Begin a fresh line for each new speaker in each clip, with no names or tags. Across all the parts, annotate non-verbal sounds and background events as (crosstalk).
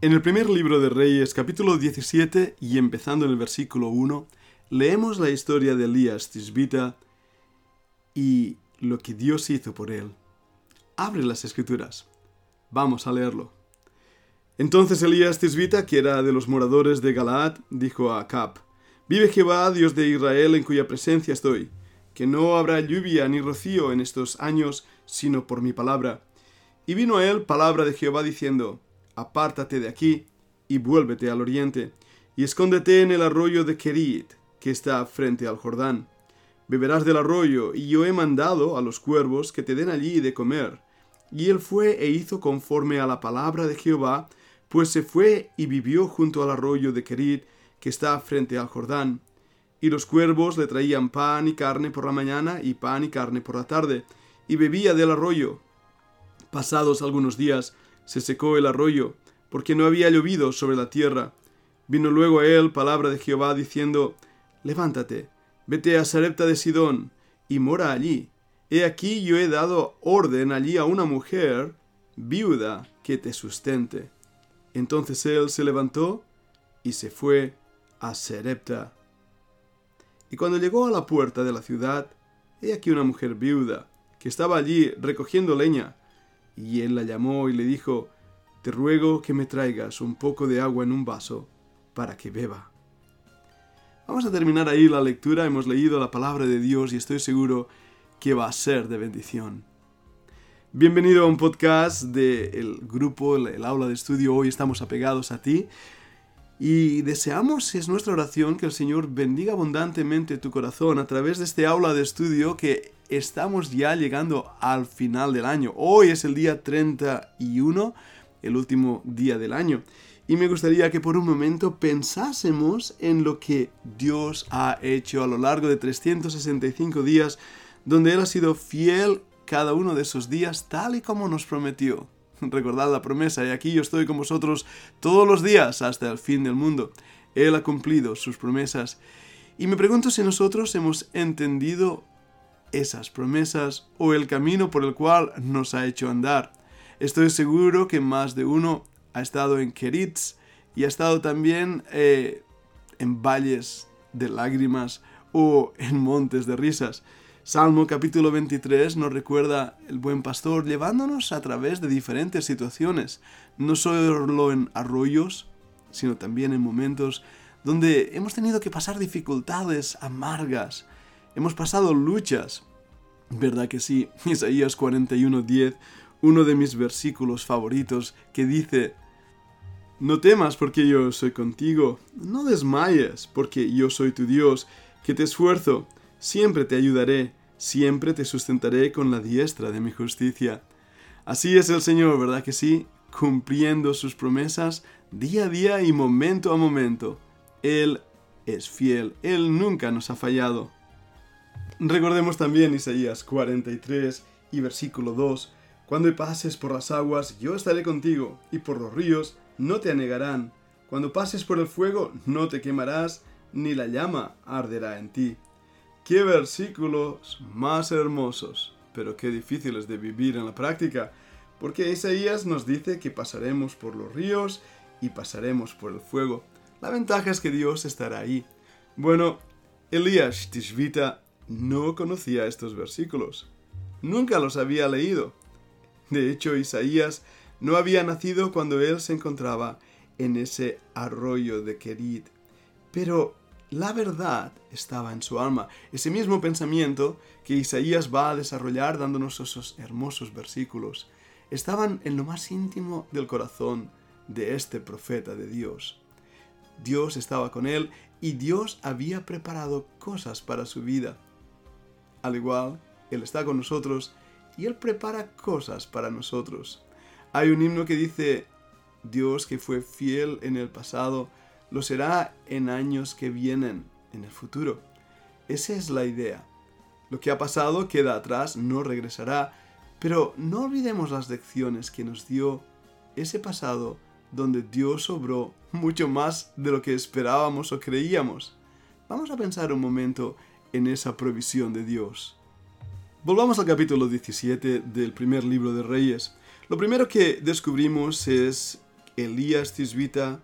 En el primer libro de Reyes, capítulo 17 y empezando en el versículo 1, leemos la historia de Elías Tisbita y lo que Dios hizo por él. Abre las escrituras. Vamos a leerlo. Entonces Elías Tisbita, que era de los moradores de Galaad, dijo a Acab, Vive Jehová, Dios de Israel, en cuya presencia estoy, que no habrá lluvia ni rocío en estos años, sino por mi palabra. Y vino a él palabra de Jehová diciendo, Apártate de aquí, y vuélvete al oriente, y escóndete en el arroyo de Kerit, que está frente al Jordán. Beberás del arroyo, y yo he mandado a los cuervos que te den allí de comer. Y él fue e hizo conforme a la palabra de Jehová, pues se fue y vivió junto al arroyo de Kerit, que está frente al Jordán. Y los cuervos le traían pan y carne por la mañana y pan y carne por la tarde, y bebía del arroyo. Pasados algunos días se secó el arroyo, porque no había llovido sobre la tierra. Vino luego a él palabra de Jehová diciendo, Levántate, vete a Sarepta de Sidón, y mora allí. He aquí yo he dado orden allí a una mujer viuda que te sustente. Entonces él se levantó y se fue a Serepta. Y cuando llegó a la puerta de la ciudad, he aquí una mujer viuda, que estaba allí recogiendo leña, y él la llamó y le dijo, Te ruego que me traigas un poco de agua en un vaso, para que beba. Vamos a terminar ahí la lectura, hemos leído la palabra de Dios y estoy seguro que va a ser de bendición. Bienvenido a un podcast del grupo, el aula de estudio. Hoy estamos apegados a ti y deseamos, es nuestra oración, que el Señor bendiga abundantemente tu corazón a través de este aula de estudio que estamos ya llegando al final del año. Hoy es el día 31, el último día del año. Y me gustaría que por un momento pensásemos en lo que Dios ha hecho a lo largo de 365 días, donde Él ha sido fiel cada uno de esos días tal y como nos prometió. (laughs) Recordad la promesa, y aquí yo estoy con vosotros todos los días hasta el fin del mundo. Él ha cumplido sus promesas. Y me pregunto si nosotros hemos entendido esas promesas o el camino por el cual nos ha hecho andar. Estoy seguro que más de uno ha estado en Keritz y ha estado también eh, en valles de lágrimas o en montes de risas. Salmo capítulo 23 nos recuerda el buen pastor llevándonos a través de diferentes situaciones, no solo en arroyos, sino también en momentos donde hemos tenido que pasar dificultades amargas, hemos pasado luchas. ¿Verdad que sí? (laughs) Isaías 41:10, uno de mis versículos favoritos, que dice, No temas porque yo soy contigo, no desmayes porque yo soy tu Dios, que te esfuerzo, siempre te ayudaré siempre te sustentaré con la diestra de mi justicia. Así es el Señor, ¿verdad que sí? Cumpliendo sus promesas día a día y momento a momento. Él es fiel, Él nunca nos ha fallado. Recordemos también Isaías 43 y versículo 2. Cuando pases por las aguas, yo estaré contigo, y por los ríos no te anegarán. Cuando pases por el fuego, no te quemarás, ni la llama arderá en ti. Qué versículos más hermosos, pero qué difíciles de vivir en la práctica, porque Isaías nos dice que pasaremos por los ríos y pasaremos por el fuego. La ventaja es que Dios estará ahí. Bueno, Elías Tishvita no conocía estos versículos. Nunca los había leído. De hecho, Isaías no había nacido cuando él se encontraba en ese arroyo de Kerit. Pero la verdad estaba en su alma. Ese mismo pensamiento que Isaías va a desarrollar dándonos esos hermosos versículos, estaban en lo más íntimo del corazón de este profeta de Dios. Dios estaba con él y Dios había preparado cosas para su vida. Al igual, Él está con nosotros y Él prepara cosas para nosotros. Hay un himno que dice, Dios que fue fiel en el pasado, lo será en años que vienen, en el futuro. Esa es la idea. Lo que ha pasado queda atrás, no regresará, pero no olvidemos las lecciones que nos dio ese pasado donde Dios obró mucho más de lo que esperábamos o creíamos. Vamos a pensar un momento en esa provisión de Dios. Volvamos al capítulo 17 del primer libro de Reyes. Lo primero que descubrimos es Elías Tisbita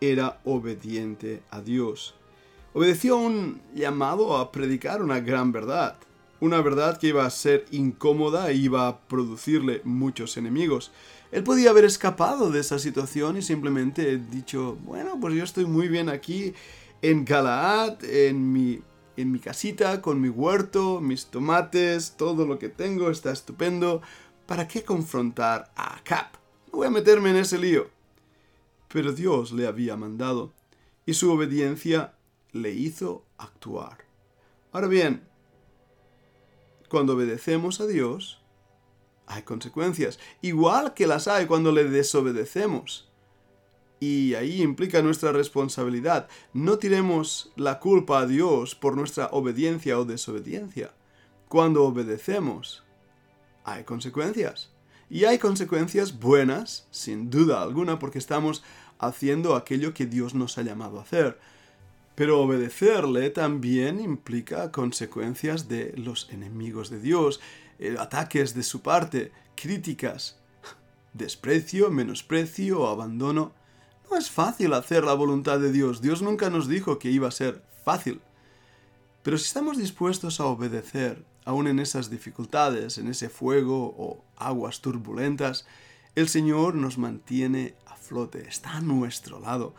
era obediente a Dios. Obedeció un llamado a predicar una gran verdad. Una verdad que iba a ser incómoda e iba a producirle muchos enemigos. Él podía haber escapado de esa situación y simplemente dicho, bueno, pues yo estoy muy bien aquí en Galaad, en mi, en mi casita, con mi huerto, mis tomates, todo lo que tengo está estupendo. ¿Para qué confrontar a Cap? No voy a meterme en ese lío. Pero Dios le había mandado, y su obediencia le hizo actuar. Ahora bien, cuando obedecemos a Dios, hay consecuencias, igual que las hay cuando le desobedecemos. Y ahí implica nuestra responsabilidad. No tiremos la culpa a Dios por nuestra obediencia o desobediencia. Cuando obedecemos, hay consecuencias. Y hay consecuencias buenas, sin duda alguna, porque estamos haciendo aquello que Dios nos ha llamado a hacer. Pero obedecerle también implica consecuencias de los enemigos de Dios, eh, ataques de su parte, críticas, desprecio, menosprecio abandono. No es fácil hacer la voluntad de Dios. Dios nunca nos dijo que iba a ser fácil. Pero si estamos dispuestos a obedecer, aun en esas dificultades, en ese fuego o aguas turbulentas, el Señor nos mantiene a flote, está a nuestro lado.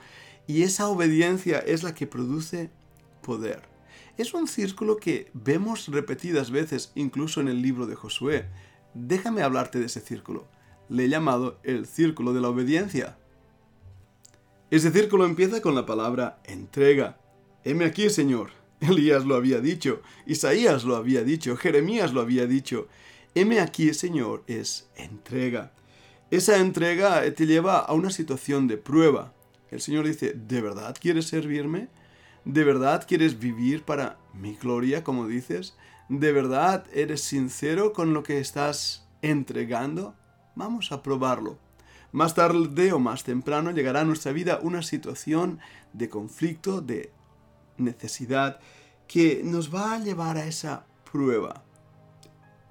Y esa obediencia es la que produce poder. Es un círculo que vemos repetidas veces incluso en el libro de Josué. Déjame hablarte de ese círculo. Le he llamado el círculo de la obediencia. Ese círculo empieza con la palabra entrega. Heme aquí, Señor. (laughs) Elías lo había dicho, Isaías lo había dicho, Jeremías lo había dicho. Heme aquí, Señor, es entrega. Esa entrega te lleva a una situación de prueba. El Señor dice, ¿de verdad quieres servirme? ¿De verdad quieres vivir para mi gloria, como dices? ¿De verdad eres sincero con lo que estás entregando? Vamos a probarlo. Más tarde o más temprano llegará a nuestra vida una situación de conflicto, de necesidad, que nos va a llevar a esa prueba.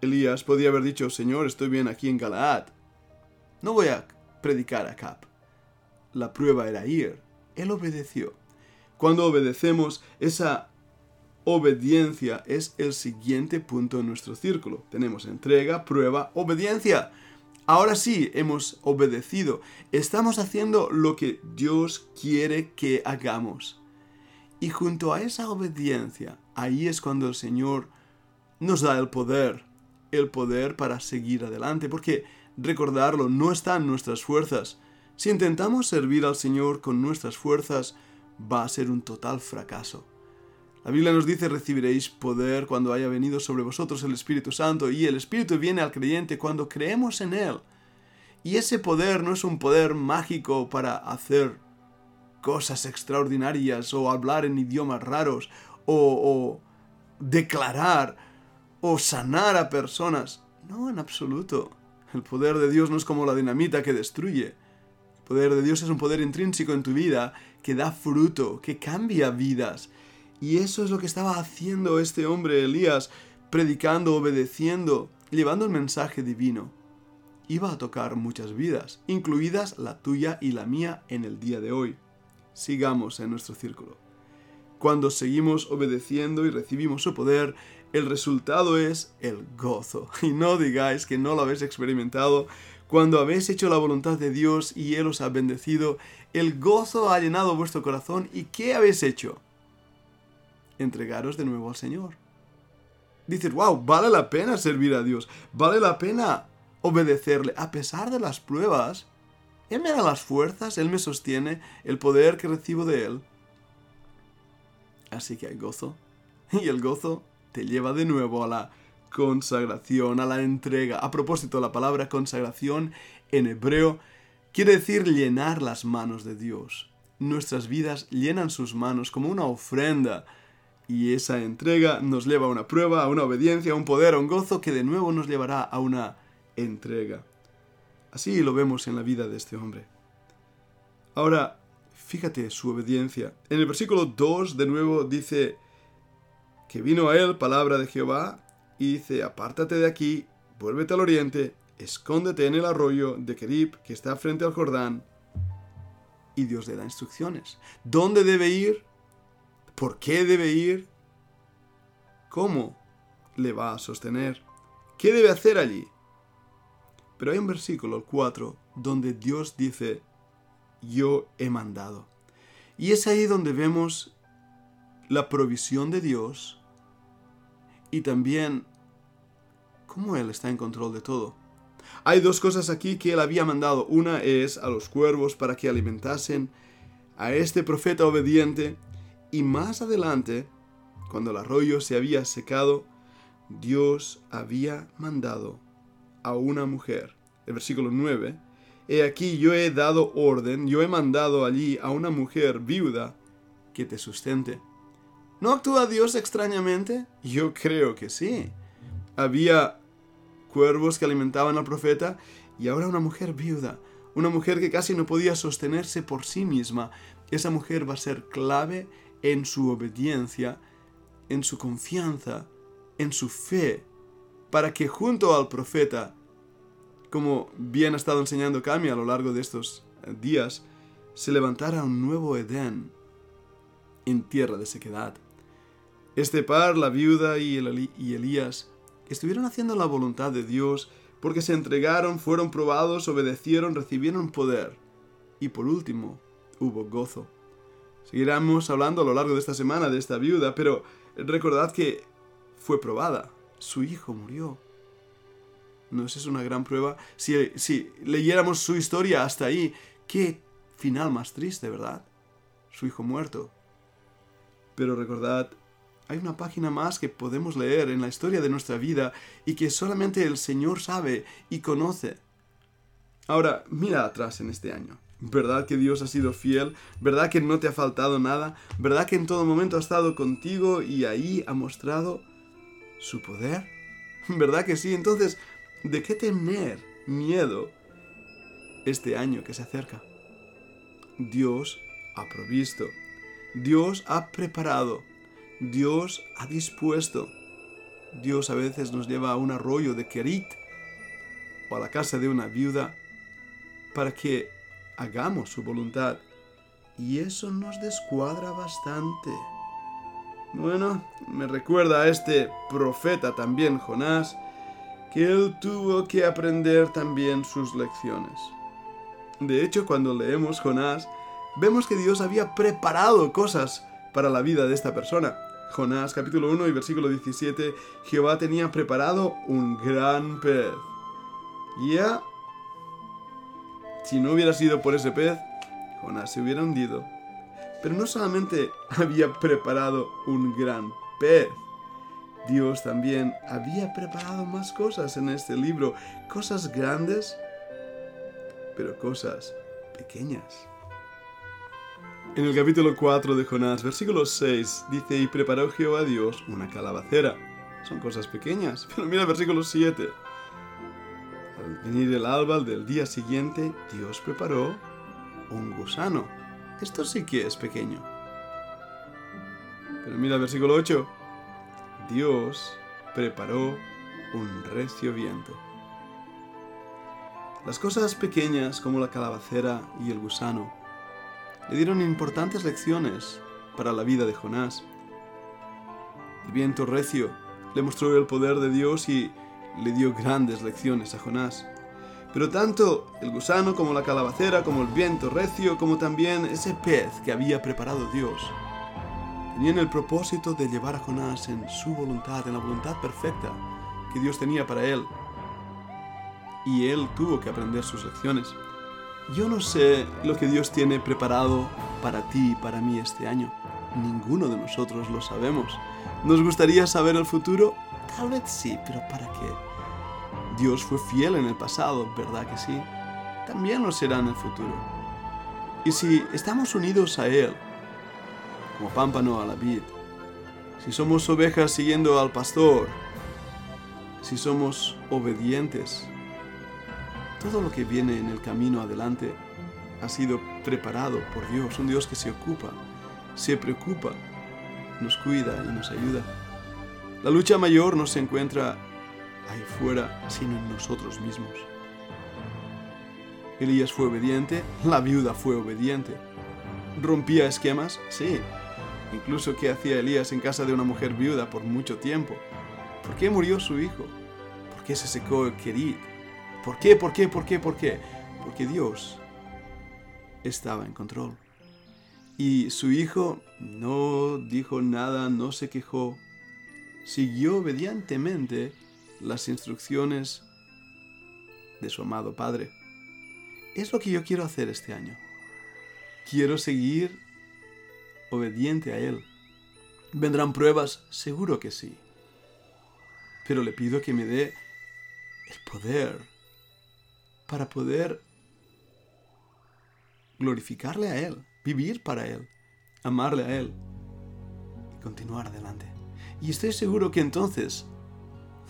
Elías podía haber dicho, Señor, estoy bien aquí en Galaad. No voy a predicar a Cap. La prueba era ir. Él obedeció. Cuando obedecemos, esa obediencia es el siguiente punto en nuestro círculo. Tenemos entrega, prueba, obediencia. Ahora sí, hemos obedecido. Estamos haciendo lo que Dios quiere que hagamos. Y junto a esa obediencia, ahí es cuando el Señor nos da el poder, el poder para seguir adelante, porque recordarlo, no está en nuestras fuerzas. Si intentamos servir al Señor con nuestras fuerzas, va a ser un total fracaso. La Biblia nos dice recibiréis poder cuando haya venido sobre vosotros el Espíritu Santo y el Espíritu viene al creyente cuando creemos en Él. Y ese poder no es un poder mágico para hacer cosas extraordinarias o hablar en idiomas raros o, o declarar o sanar a personas. No, en absoluto. El poder de Dios no es como la dinamita que destruye. El poder de Dios es un poder intrínseco en tu vida que da fruto, que cambia vidas. Y eso es lo que estaba haciendo este hombre Elías, predicando, obedeciendo, llevando el mensaje divino. Iba a tocar muchas vidas, incluidas la tuya y la mía en el día de hoy. Sigamos en nuestro círculo. Cuando seguimos obedeciendo y recibimos su poder, el resultado es el gozo. Y no digáis que no lo habéis experimentado. Cuando habéis hecho la voluntad de Dios y Él os ha bendecido, el gozo ha llenado vuestro corazón. ¿Y qué habéis hecho? Entregaros de nuevo al Señor. Dices, wow, vale la pena servir a Dios. Vale la pena obedecerle. A pesar de las pruebas, Él me da las fuerzas, Él me sostiene, el poder que recibo de Él. Así que hay gozo. Y el gozo te lleva de nuevo a la consagración, a la entrega. A propósito, la palabra consagración en hebreo quiere decir llenar las manos de Dios. Nuestras vidas llenan sus manos como una ofrenda. Y esa entrega nos lleva a una prueba, a una obediencia, a un poder, a un gozo que de nuevo nos llevará a una entrega. Así lo vemos en la vida de este hombre. Ahora, fíjate su obediencia. En el versículo 2 de nuevo dice, que vino a él palabra de Jehová y dice, apártate de aquí, vuélvete al oriente, escóndete en el arroyo de Kerib que está frente al Jordán, y Dios le da instrucciones. ¿Dónde debe ir? ¿Por qué debe ir? ¿Cómo le va a sostener? ¿Qué debe hacer allí? Pero hay un versículo, el 4, donde Dios dice, yo he mandado. Y es ahí donde vemos la provisión de Dios y también cómo Él está en control de todo. Hay dos cosas aquí que Él había mandado. Una es a los cuervos para que alimentasen a este profeta obediente y más adelante, cuando el arroyo se había secado, Dios había mandado a una mujer. El versículo 9. He aquí yo he dado orden, yo he mandado allí a una mujer viuda que te sustente. ¿No actúa Dios extrañamente? Yo creo que sí. Había cuervos que alimentaban al profeta y ahora una mujer viuda, una mujer que casi no podía sostenerse por sí misma. Esa mujer va a ser clave en su obediencia, en su confianza, en su fe, para que junto al profeta, como bien ha estado enseñando Cami a lo largo de estos días, se levantara un nuevo Edén en tierra de sequedad. Este par, la viuda y, y Elías, estuvieron haciendo la voluntad de Dios porque se entregaron, fueron probados, obedecieron, recibieron poder. Y por último, hubo gozo. Seguiremos hablando a lo largo de esta semana de esta viuda, pero recordad que fue probada. Su hijo murió. ¿No es una gran prueba? Si, si leyéramos su historia hasta ahí, qué final más triste, ¿verdad? Su hijo muerto. Pero recordad hay una página más que podemos leer en la historia de nuestra vida y que solamente el Señor sabe y conoce. Ahora, mira atrás en este año. ¿Verdad que Dios ha sido fiel? ¿Verdad que no te ha faltado nada? ¿Verdad que en todo momento ha estado contigo y ahí ha mostrado su poder? (laughs) ¿Verdad que sí? Entonces, ¿de qué tener miedo este año que se acerca? Dios ha provisto. Dios ha preparado Dios ha dispuesto. Dios a veces nos lleva a un arroyo de Kerit o a la casa de una viuda para que hagamos su voluntad. Y eso nos descuadra bastante. Bueno, me recuerda a este profeta también, Jonás, que él tuvo que aprender también sus lecciones. De hecho, cuando leemos Jonás, vemos que Dios había preparado cosas para la vida de esta persona. Jonás capítulo 1 y versículo 17, Jehová tenía preparado un gran pez. Ya, si no hubiera sido por ese pez, Jonás se hubiera hundido. Pero no solamente (laughs) había preparado un gran pez, Dios también había preparado más cosas en este libro, cosas grandes, pero cosas pequeñas. En el capítulo 4 de Jonás, versículo 6, dice, y preparó Jehová Dios una calabacera. Son cosas pequeñas, (laughs) pero mira el versículo 7. Venir el alba del día siguiente, Dios preparó un gusano. Esto sí que es pequeño. Pero mira el versículo 8. Dios preparó un recio viento. Las cosas pequeñas como la calabacera y el gusano le dieron importantes lecciones para la vida de Jonás. El viento recio le mostró el poder de Dios y le dio grandes lecciones a Jonás. Pero tanto el gusano como la calabacera, como el viento recio, como también ese pez que había preparado Dios, tenían el propósito de llevar a Jonás en su voluntad, en la voluntad perfecta que Dios tenía para él. Y él tuvo que aprender sus lecciones. Yo no sé lo que Dios tiene preparado para ti y para mí este año. Ninguno de nosotros lo sabemos. ¿Nos gustaría saber el futuro? Tal vez sí, pero ¿para qué? Dios fue fiel en el pasado, ¿verdad que sí? También lo será en el futuro. Y si estamos unidos a Él, como pámpano a la vid, si somos ovejas siguiendo al pastor, si somos obedientes todo lo que viene en el camino adelante ha sido preparado por Dios, un Dios que se ocupa, se preocupa, nos cuida y nos ayuda. La lucha mayor no se encuentra ahí fuera, sino en nosotros mismos. Elías fue obediente, la viuda fue obediente. ¿Rompía esquemas? Sí. Incluso qué hacía Elías en casa de una mujer viuda por mucho tiempo. ¿Por qué murió su hijo? ¿Por qué se secó el querid? ¿Por qué? ¿Por qué? ¿Por qué? ¿Por qué? Porque Dios estaba en control. Y su hijo no dijo nada, no se quejó, siguió obedientemente las instrucciones de su amado Padre. Es lo que yo quiero hacer este año. Quiero seguir obediente a Él. ¿Vendrán pruebas? Seguro que sí. Pero le pido que me dé el poder para poder glorificarle a Él, vivir para Él, amarle a Él y continuar adelante. Y estoy seguro que entonces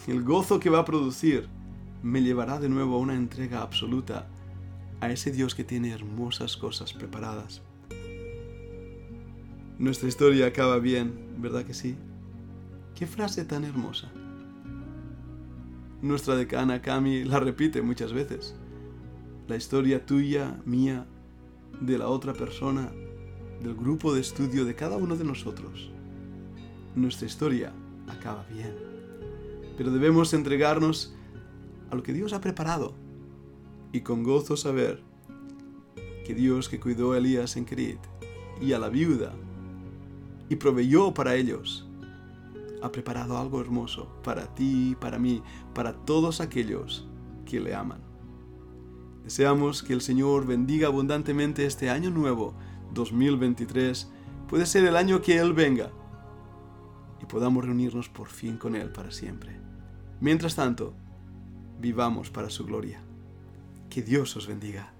el gozo que va a producir me llevará de nuevo a una entrega absoluta a ese Dios que tiene hermosas cosas preparadas. Nuestra historia acaba bien, ¿verdad que sí? Qué frase tan hermosa. Nuestra decana Cami la repite muchas veces. La historia tuya, mía, de la otra persona, del grupo de estudio de cada uno de nosotros. Nuestra historia acaba bien. Pero debemos entregarnos a lo que Dios ha preparado y con gozo saber que Dios que cuidó a Elías en Crit y a la viuda y proveyó para ellos, ha preparado algo hermoso para ti para mí, para todos aquellos que le aman. Deseamos que el Señor bendiga abundantemente este año nuevo, 2023. Puede ser el año que Él venga y podamos reunirnos por fin con Él para siempre. Mientras tanto, vivamos para su gloria. Que Dios os bendiga.